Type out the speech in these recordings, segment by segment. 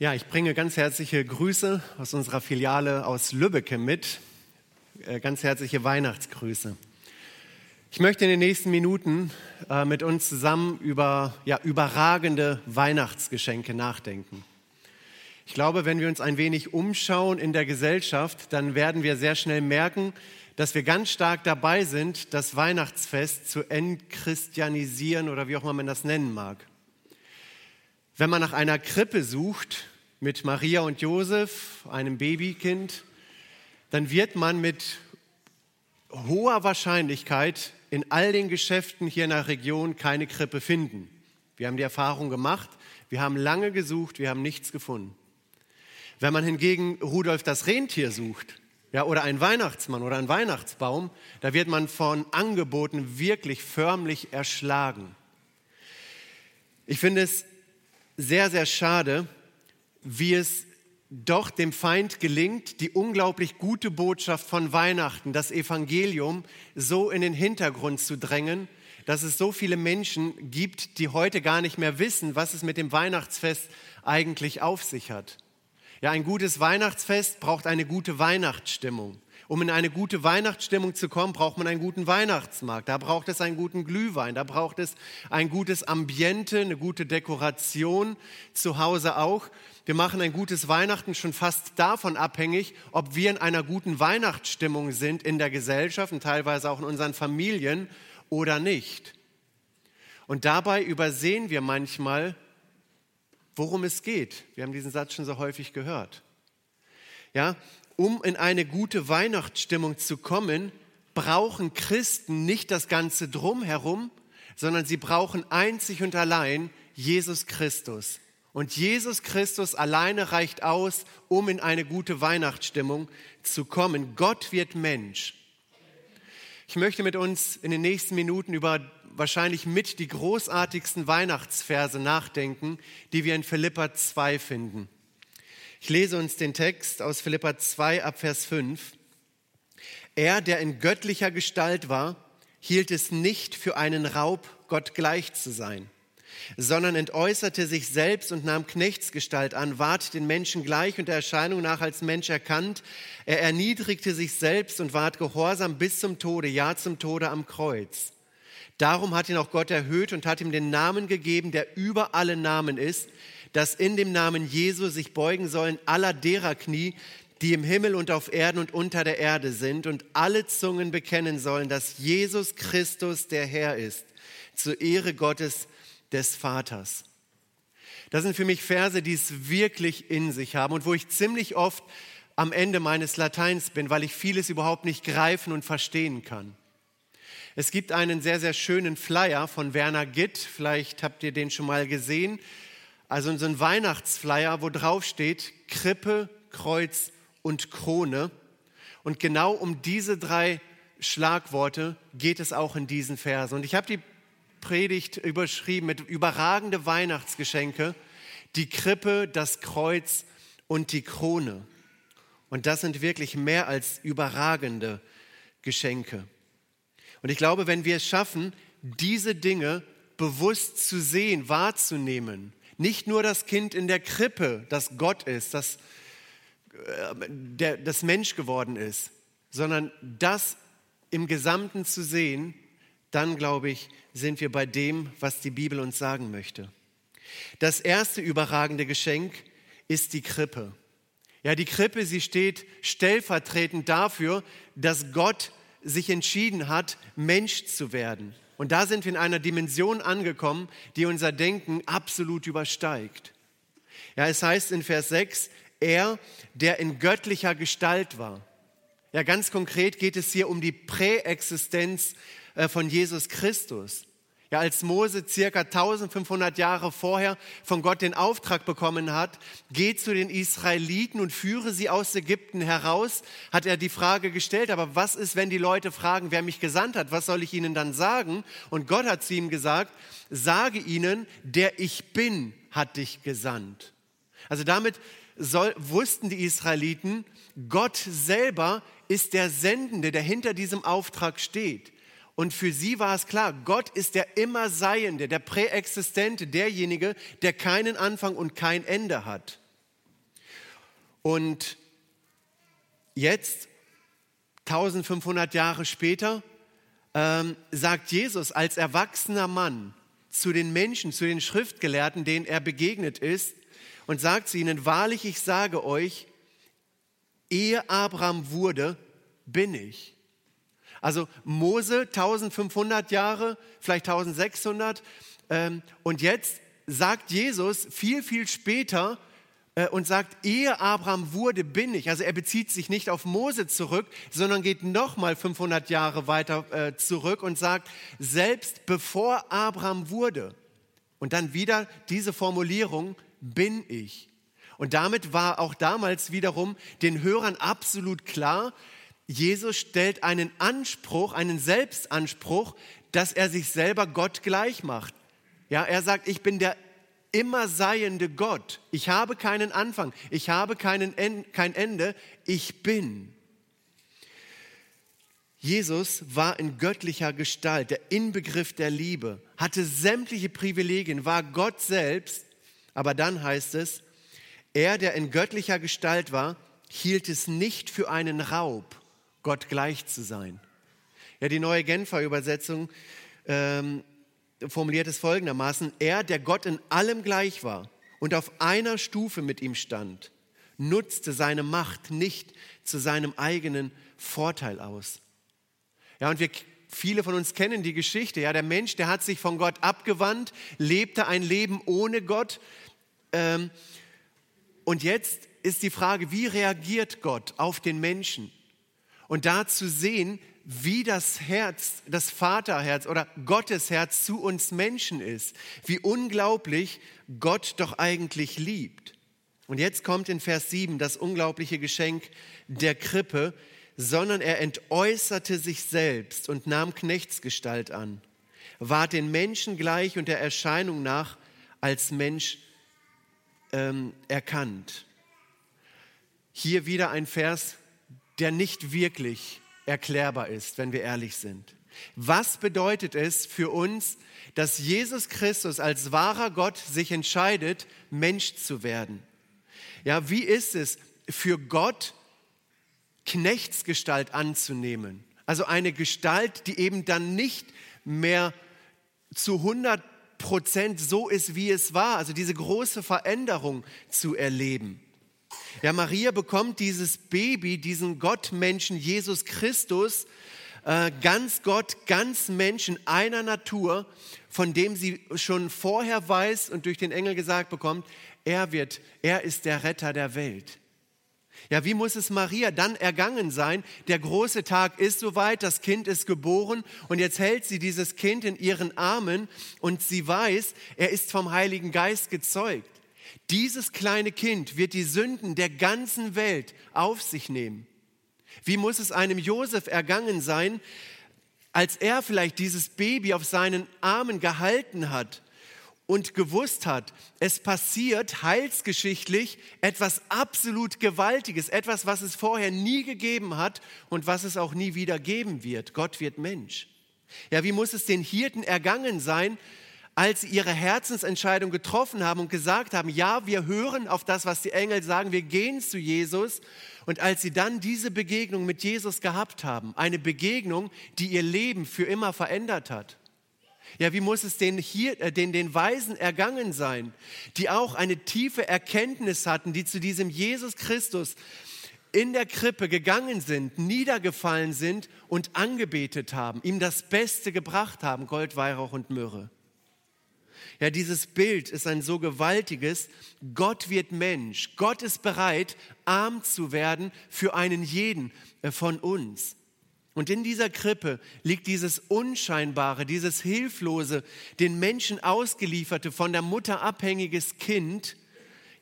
Ja, ich bringe ganz herzliche Grüße aus unserer Filiale aus Lübbecke mit. Äh, ganz herzliche Weihnachtsgrüße. Ich möchte in den nächsten Minuten äh, mit uns zusammen über ja, überragende Weihnachtsgeschenke nachdenken. Ich glaube, wenn wir uns ein wenig umschauen in der Gesellschaft, dann werden wir sehr schnell merken, dass wir ganz stark dabei sind, das Weihnachtsfest zu entchristianisieren oder wie auch immer man das nennen mag. Wenn man nach einer Krippe sucht mit Maria und Josef, einem Babykind, dann wird man mit hoher Wahrscheinlichkeit in all den Geschäften hier in der Region keine Krippe finden. Wir haben die Erfahrung gemacht, wir haben lange gesucht, wir haben nichts gefunden. Wenn man hingegen Rudolf das Rentier sucht, ja, oder ein Weihnachtsmann oder ein Weihnachtsbaum, da wird man von Angeboten wirklich förmlich erschlagen. Ich finde es sehr, sehr schade, wie es doch dem Feind gelingt, die unglaublich gute Botschaft von Weihnachten, das Evangelium, so in den Hintergrund zu drängen, dass es so viele Menschen gibt, die heute gar nicht mehr wissen, was es mit dem Weihnachtsfest eigentlich auf sich hat. Ja, ein gutes Weihnachtsfest braucht eine gute Weihnachtsstimmung. Um in eine gute Weihnachtsstimmung zu kommen, braucht man einen guten Weihnachtsmarkt. Da braucht es einen guten Glühwein. Da braucht es ein gutes Ambiente, eine gute Dekoration. Zu Hause auch. Wir machen ein gutes Weihnachten schon fast davon abhängig, ob wir in einer guten Weihnachtsstimmung sind in der Gesellschaft und teilweise auch in unseren Familien oder nicht. Und dabei übersehen wir manchmal, worum es geht. Wir haben diesen Satz schon so häufig gehört. Ja, um in eine gute Weihnachtsstimmung zu kommen, brauchen Christen nicht das Ganze drumherum, sondern sie brauchen einzig und allein Jesus Christus. Und Jesus Christus alleine reicht aus, um in eine gute Weihnachtsstimmung zu kommen. Gott wird Mensch. Ich möchte mit uns in den nächsten Minuten über wahrscheinlich mit die großartigsten Weihnachtsverse nachdenken, die wir in Philippa 2 finden. Ich lese uns den Text aus Philippa 2 ab Vers 5. Er, der in göttlicher Gestalt war, hielt es nicht für einen Raub, Gott gleich zu sein, sondern entäußerte sich selbst und nahm Knechtsgestalt an, ward den Menschen gleich und der Erscheinung nach als Mensch erkannt. Er erniedrigte sich selbst und ward gehorsam bis zum Tode, ja zum Tode am Kreuz. Darum hat ihn auch Gott erhöht und hat ihm den Namen gegeben, der über alle Namen ist, dass in dem Namen Jesu sich beugen sollen aller derer Knie, die im Himmel und auf Erden und unter der Erde sind und alle Zungen bekennen sollen, dass Jesus Christus der Herr ist, zur Ehre Gottes des Vaters. Das sind für mich Verse, die es wirklich in sich haben und wo ich ziemlich oft am Ende meines Lateins bin, weil ich vieles überhaupt nicht greifen und verstehen kann. Es gibt einen sehr, sehr schönen Flyer von Werner Gitt, vielleicht habt ihr den schon mal gesehen. Also so ein Weihnachtsflyer, wo drauf steht Krippe, Kreuz und Krone. Und genau um diese drei Schlagworte geht es auch in diesen Versen. Und ich habe die Predigt überschrieben mit überragende Weihnachtsgeschenke, die Krippe, das Kreuz und die Krone. Und das sind wirklich mehr als überragende Geschenke. Und ich glaube, wenn wir es schaffen, diese Dinge bewusst zu sehen, wahrzunehmen, nicht nur das Kind in der Krippe, das Gott ist, das, äh, der, das Mensch geworden ist, sondern das im Gesamten zu sehen, dann glaube ich, sind wir bei dem, was die Bibel uns sagen möchte. Das erste überragende Geschenk ist die Krippe. Ja, die Krippe, sie steht stellvertretend dafür, dass Gott sich entschieden hat, Mensch zu werden. Und da sind wir in einer Dimension angekommen, die unser Denken absolut übersteigt. Ja, es heißt in Vers 6, er, der in göttlicher Gestalt war. Ja, ganz konkret geht es hier um die Präexistenz äh, von Jesus Christus. Ja, als Mose circa 1500 Jahre vorher von Gott den Auftrag bekommen hat, geh zu den Israeliten und führe sie aus Ägypten heraus, hat er die Frage gestellt, aber was ist, wenn die Leute fragen, wer mich gesandt hat, was soll ich ihnen dann sagen? Und Gott hat zu ihm gesagt, sage ihnen, der ich bin, hat dich gesandt. Also damit soll, wussten die Israeliten, Gott selber ist der Sendende, der hinter diesem Auftrag steht. Und für sie war es klar, Gott ist der immer Seiende, der Präexistente, derjenige, der keinen Anfang und kein Ende hat. Und jetzt, 1500 Jahre später, ähm, sagt Jesus als erwachsener Mann zu den Menschen, zu den Schriftgelehrten, denen er begegnet ist, und sagt zu ihnen, wahrlich, ich sage euch, ehe Abraham wurde, bin ich. Also Mose 1500 Jahre, vielleicht 1600. Ähm, und jetzt sagt Jesus viel, viel später äh, und sagt, ehe Abraham wurde, bin ich. Also er bezieht sich nicht auf Mose zurück, sondern geht nochmal 500 Jahre weiter äh, zurück und sagt, selbst bevor Abraham wurde. Und dann wieder diese Formulierung, bin ich. Und damit war auch damals wiederum den Hörern absolut klar, Jesus stellt einen Anspruch, einen Selbstanspruch, dass er sich selber Gott gleich macht. Ja, er sagt, ich bin der immer seiende Gott. Ich habe keinen Anfang, ich habe keinen kein Ende, ich bin. Jesus war in göttlicher Gestalt, der Inbegriff der Liebe, hatte sämtliche Privilegien, war Gott selbst, aber dann heißt es, er, der in göttlicher Gestalt war, hielt es nicht für einen Raub, Gott gleich zu sein. Ja, die neue Genfer Übersetzung ähm, formuliert es folgendermaßen, er, der Gott in allem gleich war und auf einer Stufe mit ihm stand, nutzte seine Macht nicht zu seinem eigenen Vorteil aus. Ja, und wir, viele von uns kennen die Geschichte. Ja, der Mensch, der hat sich von Gott abgewandt, lebte ein Leben ohne Gott. Ähm, und jetzt ist die Frage, wie reagiert Gott auf den Menschen? Und da zu sehen, wie das Herz, das Vaterherz oder Gottes Herz zu uns Menschen ist, wie unglaublich Gott doch eigentlich liebt. Und jetzt kommt in Vers 7 das unglaubliche Geschenk der Krippe, sondern er entäußerte sich selbst und nahm Knechtsgestalt an, war den Menschen gleich und der Erscheinung nach als Mensch ähm, erkannt. Hier wieder ein Vers, der nicht wirklich erklärbar ist, wenn wir ehrlich sind. Was bedeutet es für uns, dass Jesus Christus als wahrer Gott sich entscheidet, Mensch zu werden? Ja, wie ist es für Gott, Knechtsgestalt anzunehmen? Also eine Gestalt, die eben dann nicht mehr zu 100 Prozent so ist, wie es war, also diese große Veränderung zu erleben. Ja, Maria bekommt dieses Baby, diesen Gottmenschen Jesus Christus, äh, ganz Gott, ganz Mensch in einer Natur, von dem sie schon vorher weiß und durch den Engel gesagt bekommt, er wird, er ist der Retter der Welt. Ja, wie muss es Maria dann ergangen sein? Der große Tag ist soweit, das Kind ist geboren und jetzt hält sie dieses Kind in ihren Armen und sie weiß, er ist vom Heiligen Geist gezeugt. Dieses kleine Kind wird die Sünden der ganzen Welt auf sich nehmen. Wie muss es einem Josef ergangen sein, als er vielleicht dieses Baby auf seinen Armen gehalten hat und gewusst hat, es passiert heilsgeschichtlich etwas absolut Gewaltiges, etwas, was es vorher nie gegeben hat und was es auch nie wieder geben wird. Gott wird Mensch. Ja, wie muss es den Hirten ergangen sein, als sie ihre Herzensentscheidung getroffen haben und gesagt haben, ja, wir hören auf das, was die Engel sagen, wir gehen zu Jesus. Und als sie dann diese Begegnung mit Jesus gehabt haben, eine Begegnung, die ihr Leben für immer verändert hat. Ja, wie muss es den, hier, äh, den, den Weisen ergangen sein, die auch eine tiefe Erkenntnis hatten, die zu diesem Jesus Christus in der Krippe gegangen sind, niedergefallen sind und angebetet haben, ihm das Beste gebracht haben, Gold, Weihrauch und Myrrhe. Ja, dieses Bild ist ein so gewaltiges. Gott wird Mensch. Gott ist bereit, arm zu werden für einen jeden äh, von uns. Und in dieser Krippe liegt dieses Unscheinbare, dieses Hilflose, den Menschen ausgelieferte, von der Mutter abhängiges Kind,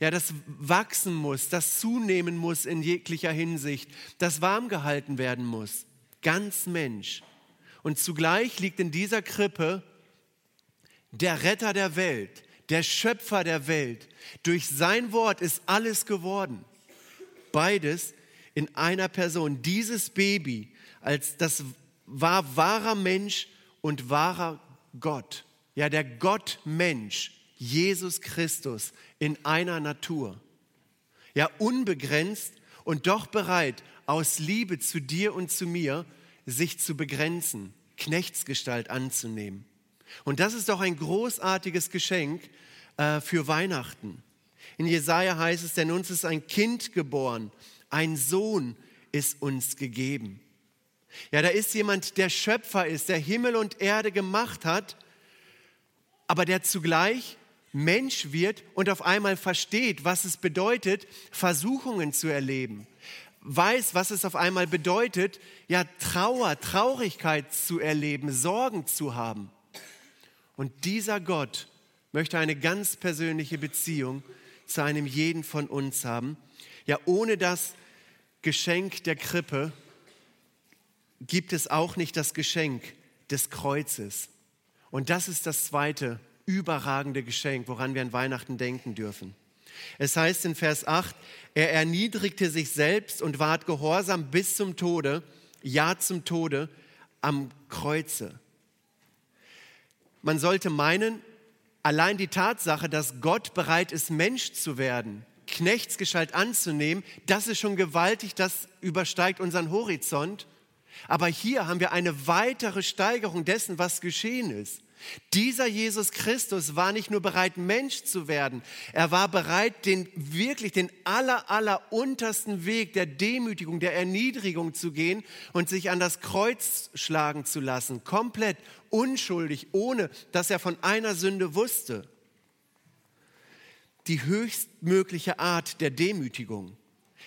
ja, das wachsen muss, das zunehmen muss in jeglicher Hinsicht, das warm gehalten werden muss. Ganz Mensch. Und zugleich liegt in dieser Krippe der Retter der Welt, der Schöpfer der Welt. Durch sein Wort ist alles geworden. Beides in einer Person. Dieses Baby, als das war wahrer Mensch und wahrer Gott. Ja, der Gottmensch, Jesus Christus in einer Natur. ja unbegrenzt und doch bereit, aus Liebe zu dir und zu mir, sich zu begrenzen, Knechtsgestalt anzunehmen. Und das ist doch ein großartiges Geschenk äh, für Weihnachten. In Jesaja heißt es, denn uns ist ein Kind geboren, ein Sohn ist uns gegeben. Ja, da ist jemand, der Schöpfer ist, der Himmel und Erde gemacht hat, aber der zugleich Mensch wird und auf einmal versteht, was es bedeutet, Versuchungen zu erleben. Weiß, was es auf einmal bedeutet, ja, Trauer, Traurigkeit zu erleben, Sorgen zu haben. Und dieser Gott möchte eine ganz persönliche Beziehung zu einem jeden von uns haben. Ja, ohne das Geschenk der Krippe gibt es auch nicht das Geschenk des Kreuzes. Und das ist das zweite überragende Geschenk, woran wir an Weihnachten denken dürfen. Es heißt in Vers 8, er erniedrigte sich selbst und ward gehorsam bis zum Tode, ja zum Tode am Kreuze. Man sollte meinen, allein die Tatsache, dass Gott bereit ist, Mensch zu werden, Knechtsgestalt anzunehmen, das ist schon gewaltig, das übersteigt unseren Horizont. Aber hier haben wir eine weitere Steigerung dessen, was geschehen ist. Dieser Jesus Christus war nicht nur bereit, Mensch zu werden, er war bereit, den wirklich den aller, aller untersten Weg der Demütigung, der Erniedrigung zu gehen und sich an das Kreuz schlagen zu lassen, komplett unschuldig, ohne dass er von einer Sünde wusste. Die höchstmögliche Art der Demütigung.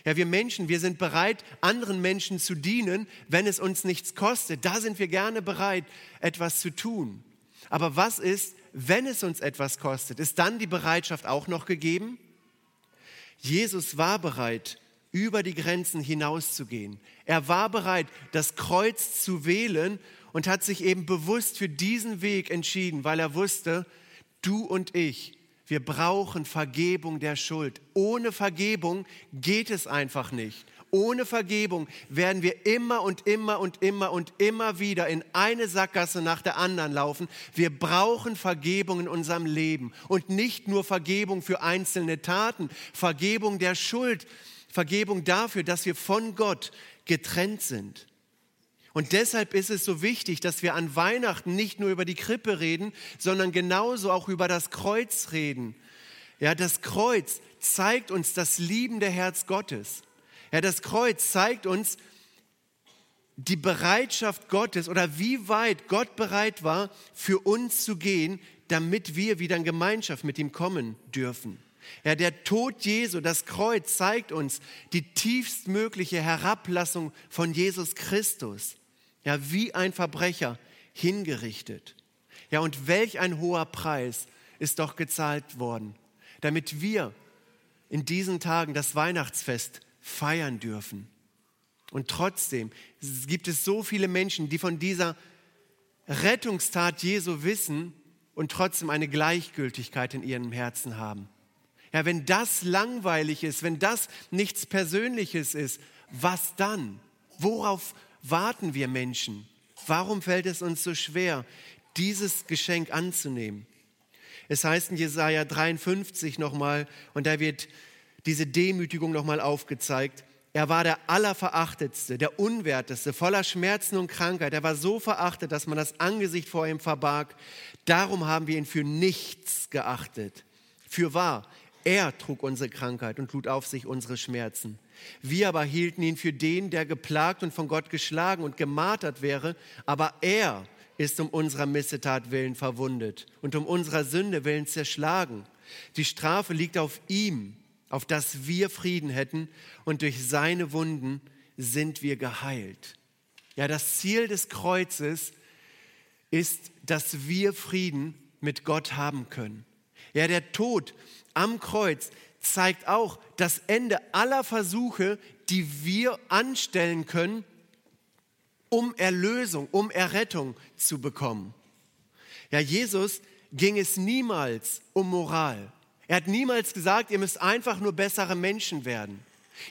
Ja, wir Menschen, wir sind bereit, anderen Menschen zu dienen, wenn es uns nichts kostet. Da sind wir gerne bereit, etwas zu tun. Aber was ist, wenn es uns etwas kostet? Ist dann die Bereitschaft auch noch gegeben? Jesus war bereit, über die Grenzen hinauszugehen. Er war bereit, das Kreuz zu wählen und hat sich eben bewusst für diesen Weg entschieden, weil er wusste, du und ich, wir brauchen Vergebung der Schuld. Ohne Vergebung geht es einfach nicht. Ohne Vergebung werden wir immer und immer und immer und immer wieder in eine Sackgasse nach der anderen laufen. Wir brauchen Vergebung in unserem Leben und nicht nur Vergebung für einzelne Taten, Vergebung der Schuld, Vergebung dafür, dass wir von Gott getrennt sind. Und deshalb ist es so wichtig, dass wir an Weihnachten nicht nur über die Krippe reden, sondern genauso auch über das Kreuz reden. Ja, das Kreuz zeigt uns das liebende Herz Gottes. Ja, das Kreuz zeigt uns die Bereitschaft Gottes oder wie weit Gott bereit war, für uns zu gehen, damit wir wieder in Gemeinschaft mit ihm kommen dürfen. Ja, der Tod Jesu, das Kreuz zeigt uns die tiefstmögliche Herablassung von Jesus Christus. Ja, wie ein Verbrecher hingerichtet. Ja, und welch ein hoher Preis ist doch gezahlt worden, damit wir in diesen Tagen das Weihnachtsfest feiern dürfen. Und trotzdem gibt es so viele Menschen, die von dieser Rettungstat Jesu wissen und trotzdem eine Gleichgültigkeit in ihrem Herzen haben. Ja, wenn das langweilig ist, wenn das nichts Persönliches ist, was dann? Worauf warten wir Menschen? Warum fällt es uns so schwer, dieses Geschenk anzunehmen? Es heißt in Jesaja 53 nochmal, und da wird diese Demütigung nochmal aufgezeigt. Er war der Allerverachtetste, der Unwerteste, voller Schmerzen und Krankheit. Er war so verachtet, dass man das Angesicht vor ihm verbarg. Darum haben wir ihn für nichts geachtet. Für wahr, er trug unsere Krankheit und lud auf sich unsere Schmerzen. Wir aber hielten ihn für den, der geplagt und von Gott geschlagen und gemartert wäre, aber er ist um unserer Missetat willen verwundet und um unserer Sünde willen zerschlagen. Die Strafe liegt auf ihm, auf dass wir Frieden hätten und durch seine Wunden sind wir geheilt. Ja, das Ziel des Kreuzes ist, dass wir Frieden mit Gott haben können. Ja, der Tod am Kreuz zeigt auch das Ende aller Versuche, die wir anstellen können, um Erlösung, um Errettung zu bekommen. Ja, Jesus ging es niemals um Moral. Er hat niemals gesagt, ihr müsst einfach nur bessere Menschen werden.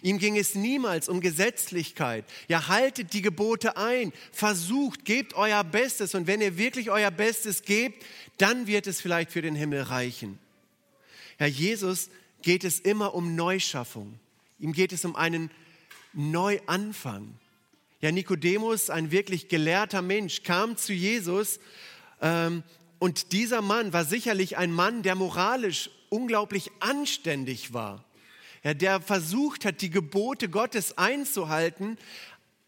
Ihm ging es niemals um Gesetzlichkeit. Ja, haltet die Gebote ein, versucht, gebt euer Bestes und wenn ihr wirklich euer Bestes gebt, dann wird es vielleicht für den Himmel reichen. Ja, Jesus geht es immer um Neuschaffung. Ihm geht es um einen Neuanfang. Ja, Nikodemus, ein wirklich gelehrter Mensch, kam zu Jesus ähm, und dieser Mann war sicherlich ein Mann, der moralisch unglaublich anständig war. Ja, der versucht hat, die Gebote Gottes einzuhalten,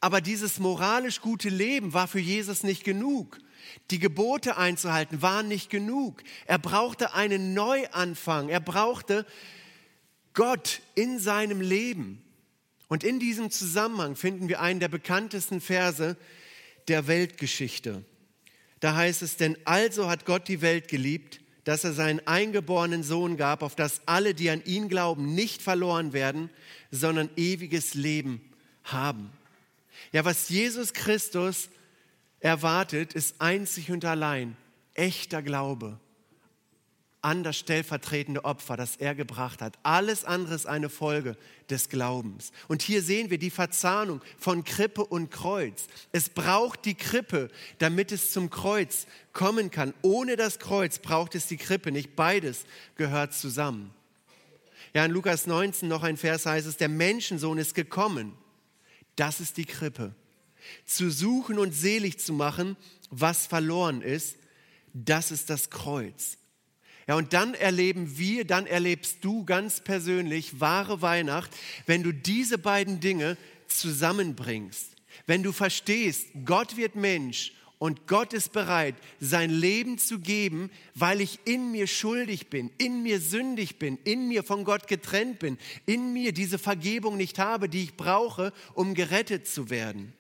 aber dieses moralisch gute Leben war für Jesus nicht genug. Die Gebote einzuhalten war nicht genug. Er brauchte einen Neuanfang. Er brauchte Gott in seinem Leben. Und in diesem Zusammenhang finden wir einen der bekanntesten Verse der Weltgeschichte. Da heißt es, denn also hat Gott die Welt geliebt, dass er seinen eingeborenen Sohn gab, auf dass alle, die an ihn glauben, nicht verloren werden, sondern ewiges Leben haben. Ja, was Jesus Christus erwartet, ist einzig und allein echter Glaube an das stellvertretende Opfer, das er gebracht hat. Alles andere ist eine Folge des Glaubens. Und hier sehen wir die Verzahnung von Krippe und Kreuz. Es braucht die Krippe, damit es zum Kreuz kommen kann. Ohne das Kreuz braucht es die Krippe nicht. Beides gehört zusammen. Ja, in Lukas 19 noch ein Vers heißt es, der Menschensohn ist gekommen. Das ist die Krippe. Zu suchen und selig zu machen, was verloren ist, das ist das Kreuz. Ja, und dann erleben wir, dann erlebst du ganz persönlich wahre Weihnacht, wenn du diese beiden Dinge zusammenbringst. Wenn du verstehst, Gott wird Mensch und Gott ist bereit, sein Leben zu geben, weil ich in mir schuldig bin, in mir sündig bin, in mir von Gott getrennt bin, in mir diese Vergebung nicht habe, die ich brauche, um gerettet zu werden.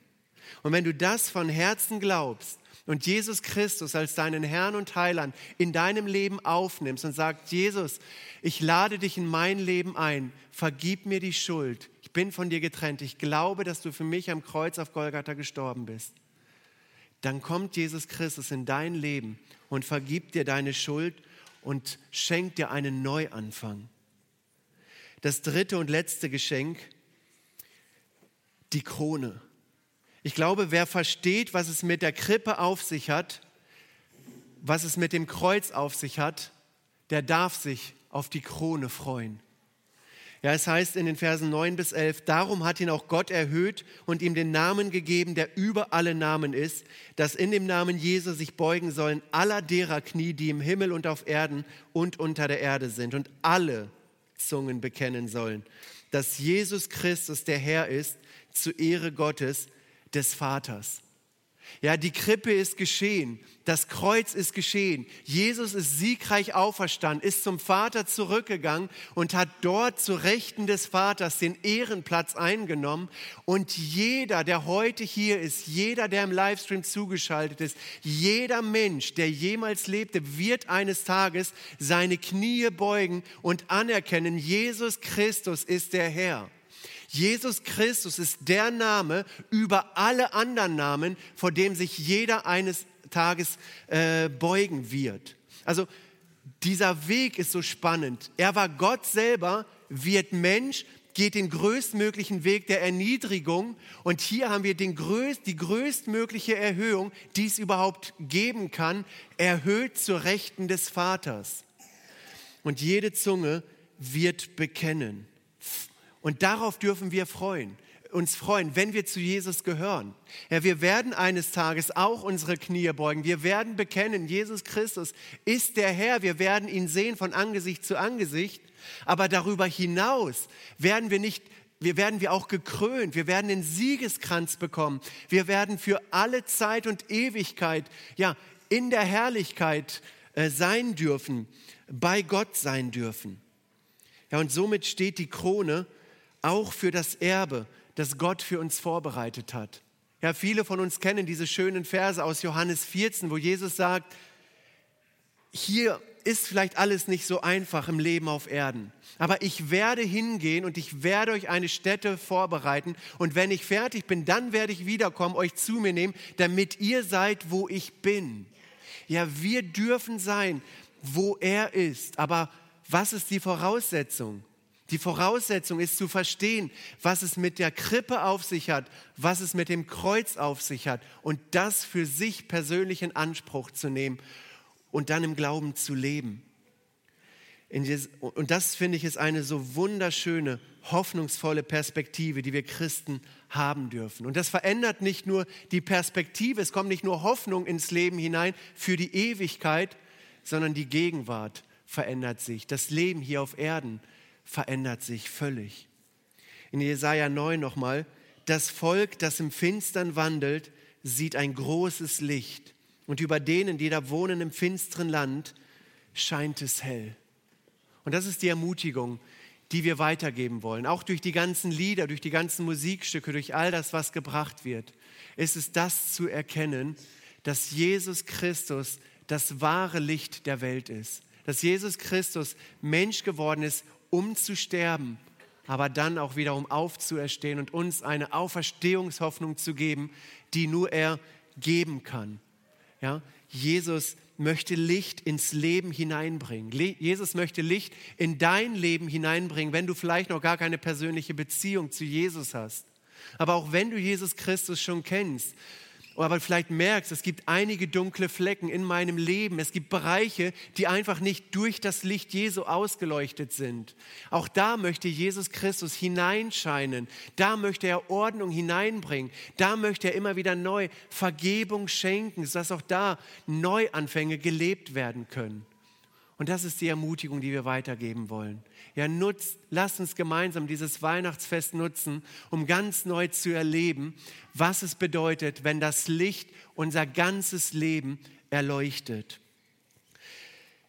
Und wenn du das von Herzen glaubst, und Jesus Christus als deinen Herrn und Heiland in deinem Leben aufnimmst und sagst, Jesus, ich lade dich in mein Leben ein, vergib mir die Schuld, ich bin von dir getrennt, ich glaube, dass du für mich am Kreuz auf Golgatha gestorben bist, dann kommt Jesus Christus in dein Leben und vergibt dir deine Schuld und schenkt dir einen Neuanfang. Das dritte und letzte Geschenk, die Krone. Ich glaube, wer versteht, was es mit der Krippe auf sich hat, was es mit dem Kreuz auf sich hat, der darf sich auf die Krone freuen. Ja, es heißt in den Versen 9 bis 11, darum hat ihn auch Gott erhöht und ihm den Namen gegeben, der über alle Namen ist, dass in dem Namen Jesu sich beugen sollen aller derer Knie, die im Himmel und auf Erden und unter der Erde sind und alle Zungen bekennen sollen, dass Jesus Christus der Herr ist, zu Ehre Gottes, des Vaters. Ja, die Krippe ist geschehen, das Kreuz ist geschehen. Jesus ist siegreich auferstanden, ist zum Vater zurückgegangen und hat dort zu Rechten des Vaters den Ehrenplatz eingenommen. Und jeder, der heute hier ist, jeder, der im Livestream zugeschaltet ist, jeder Mensch, der jemals lebte, wird eines Tages seine Knie beugen und anerkennen, Jesus Christus ist der Herr. Jesus Christus ist der Name über alle anderen Namen, vor dem sich jeder eines Tages äh, beugen wird. Also dieser Weg ist so spannend. Er war Gott selber, wird Mensch, geht den größtmöglichen Weg der Erniedrigung und hier haben wir den größt, die größtmögliche Erhöhung, die es überhaupt geben kann, erhöht zur Rechten des Vaters. Und jede Zunge wird bekennen. Und darauf dürfen wir freuen, uns freuen, wenn wir zu Jesus gehören. Ja, wir werden eines Tages auch unsere Knie beugen. Wir werden bekennen, Jesus Christus ist der Herr. Wir werden ihn sehen von Angesicht zu Angesicht. Aber darüber hinaus werden wir nicht wir werden wir auch gekrönt, wir werden den Siegeskranz bekommen, wir werden für alle Zeit und Ewigkeit ja in der Herrlichkeit äh, sein dürfen, bei Gott sein dürfen. Ja, und somit steht die Krone auch für das Erbe, das Gott für uns vorbereitet hat. Ja, viele von uns kennen diese schönen Verse aus Johannes 14, wo Jesus sagt, hier ist vielleicht alles nicht so einfach im Leben auf Erden, aber ich werde hingehen und ich werde euch eine Stätte vorbereiten und wenn ich fertig bin, dann werde ich wiederkommen, euch zu mir nehmen, damit ihr seid, wo ich bin. Ja, wir dürfen sein, wo er ist, aber was ist die Voraussetzung? Die Voraussetzung ist zu verstehen, was es mit der Krippe auf sich hat, was es mit dem Kreuz auf sich hat und das für sich persönlich in Anspruch zu nehmen und dann im Glauben zu leben. Und das finde ich ist eine so wunderschöne, hoffnungsvolle Perspektive, die wir Christen haben dürfen. Und das verändert nicht nur die Perspektive, es kommt nicht nur Hoffnung ins Leben hinein für die Ewigkeit, sondern die Gegenwart verändert sich. Das Leben hier auf Erden verändert sich völlig. In Jesaja 9 nochmal, das Volk, das im Finstern wandelt, sieht ein großes Licht. Und über denen, die da wohnen im finsteren Land, scheint es hell. Und das ist die Ermutigung, die wir weitergeben wollen. Auch durch die ganzen Lieder, durch die ganzen Musikstücke, durch all das, was gebracht wird, ist es das zu erkennen, dass Jesus Christus das wahre Licht der Welt ist. Dass Jesus Christus Mensch geworden ist, um zu sterben, aber dann auch wiederum aufzuerstehen und uns eine Auferstehungshoffnung zu geben, die nur er geben kann. Ja? Jesus möchte Licht ins Leben hineinbringen. Jesus möchte Licht in dein Leben hineinbringen, wenn du vielleicht noch gar keine persönliche Beziehung zu Jesus hast. Aber auch wenn du Jesus Christus schon kennst, aber vielleicht merkst, es gibt einige dunkle Flecken in meinem Leben. Es gibt Bereiche, die einfach nicht durch das Licht Jesu ausgeleuchtet sind. Auch da möchte Jesus Christus hineinscheinen. Da möchte er Ordnung hineinbringen. Da möchte er immer wieder neu Vergebung schenken, sodass auch da Neuanfänge gelebt werden können. Und das ist die Ermutigung, die wir weitergeben wollen. Ja, nutzt, lasst uns gemeinsam dieses Weihnachtsfest nutzen, um ganz neu zu erleben, was es bedeutet, wenn das Licht unser ganzes Leben erleuchtet.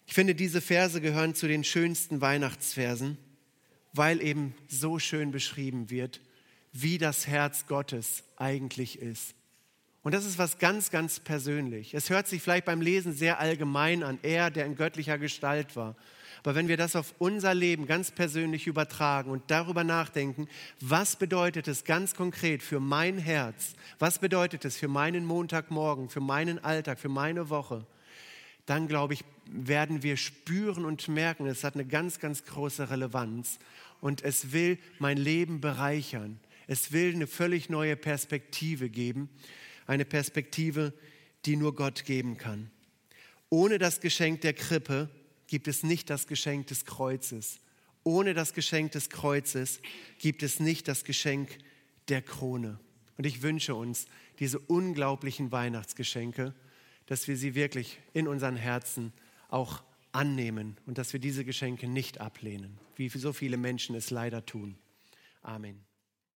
Ich finde, diese Verse gehören zu den schönsten Weihnachtsversen, weil eben so schön beschrieben wird, wie das Herz Gottes eigentlich ist. Und das ist was ganz, ganz persönlich. Es hört sich vielleicht beim Lesen sehr allgemein an, er, der in göttlicher Gestalt war. Aber wenn wir das auf unser Leben ganz persönlich übertragen und darüber nachdenken, was bedeutet es ganz konkret für mein Herz, was bedeutet es für meinen Montagmorgen, für meinen Alltag, für meine Woche, dann glaube ich, werden wir spüren und merken, es hat eine ganz, ganz große Relevanz und es will mein Leben bereichern. Es will eine völlig neue Perspektive geben eine Perspektive, die nur Gott geben kann. Ohne das Geschenk der Krippe gibt es nicht das Geschenk des Kreuzes. Ohne das Geschenk des Kreuzes gibt es nicht das Geschenk der Krone. Und ich wünsche uns diese unglaublichen Weihnachtsgeschenke, dass wir sie wirklich in unseren Herzen auch annehmen und dass wir diese Geschenke nicht ablehnen, wie so viele Menschen es leider tun. Amen.